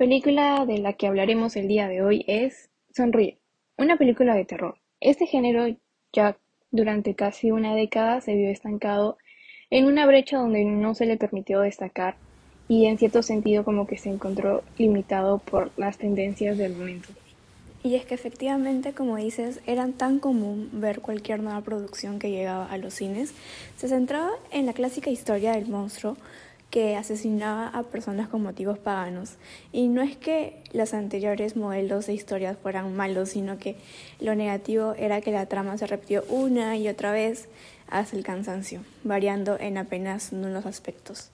película de la que hablaremos el día de hoy es Sonríe, una película de terror. Este género ya durante casi una década se vio estancado en una brecha donde no se le permitió destacar y en cierto sentido como que se encontró limitado por las tendencias del momento. Y es que efectivamente, como dices, era tan común ver cualquier nueva producción que llegaba a los cines. Se centraba en la clásica historia del monstruo que asesinaba a personas con motivos paganos. Y no es que los anteriores modelos de historias fueran malos, sino que lo negativo era que la trama se repitió una y otra vez hasta el cansancio, variando en apenas unos aspectos.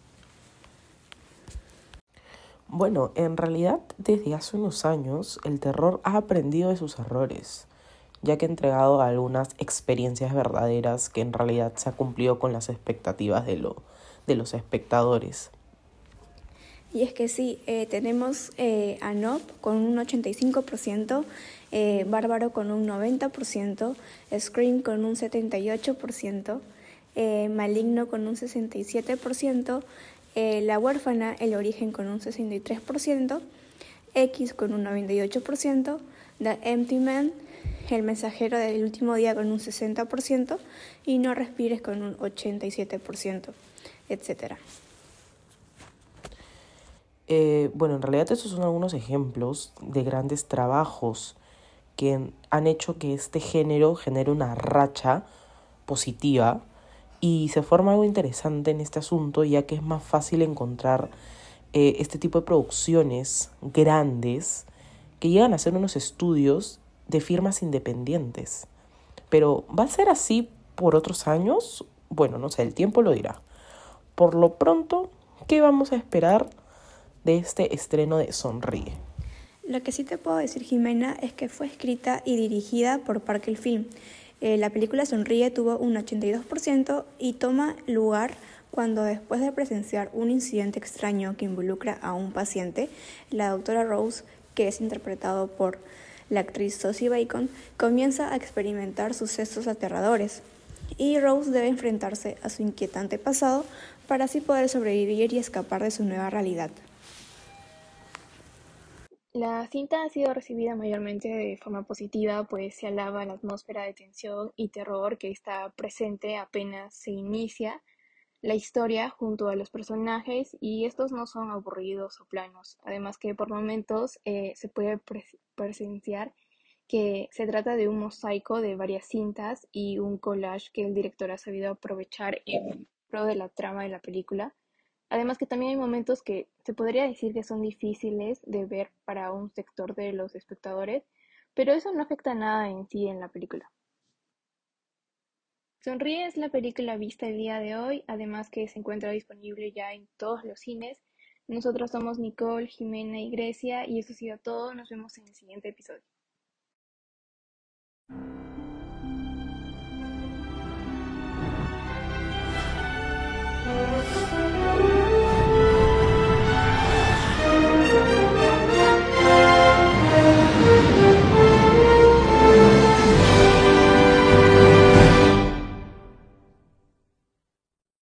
Bueno, en realidad desde hace unos años el terror ha aprendido de sus errores, ya que ha entregado algunas experiencias verdaderas que en realidad se ha cumplido con las expectativas de, lo, de los espectadores. Y es que sí, eh, tenemos eh, a Nob con un 85%, eh, Bárbaro con un 90%, Scream con un 78%, Maligno con un 67%, eh, la huérfana, el origen con un 63%, X con un 98%, The Empty Man, el mensajero del último día con un 60% y No respires con un 87%, etc. Eh, bueno, en realidad estos son algunos ejemplos de grandes trabajos que han hecho que este género genere una racha positiva y se forma algo interesante en este asunto, ya que es más fácil encontrar eh, este tipo de producciones grandes que llegan a hacer unos estudios de firmas independientes. Pero ¿va a ser así por otros años? Bueno, no sé, el tiempo lo dirá. Por lo pronto, ¿qué vamos a esperar de este estreno de Sonríe? Lo que sí te puedo decir, Jimena, es que fue escrita y dirigida por Parker Film eh, la película Sonríe tuvo un 82% y toma lugar cuando después de presenciar un incidente extraño que involucra a un paciente, la doctora Rose, que es interpretado por la actriz Sosie Bacon, comienza a experimentar sucesos aterradores y Rose debe enfrentarse a su inquietante pasado para así poder sobrevivir y escapar de su nueva realidad. La cinta ha sido recibida mayormente de forma positiva, pues se alaba la atmósfera de tensión y terror que está presente apenas se inicia la historia junto a los personajes y estos no son aburridos o planos. Además que por momentos eh, se puede presenciar que se trata de un mosaico de varias cintas y un collage que el director ha sabido aprovechar en pro de la trama de la película Además que también hay momentos que se podría decir que son difíciles de ver para un sector de los espectadores, pero eso no afecta nada en sí en la película. Sonríe es la película vista el día de hoy, además que se encuentra disponible ya en todos los cines. Nosotros somos Nicole, Jimena y Grecia y eso ha sido todo. Nos vemos en el siguiente episodio.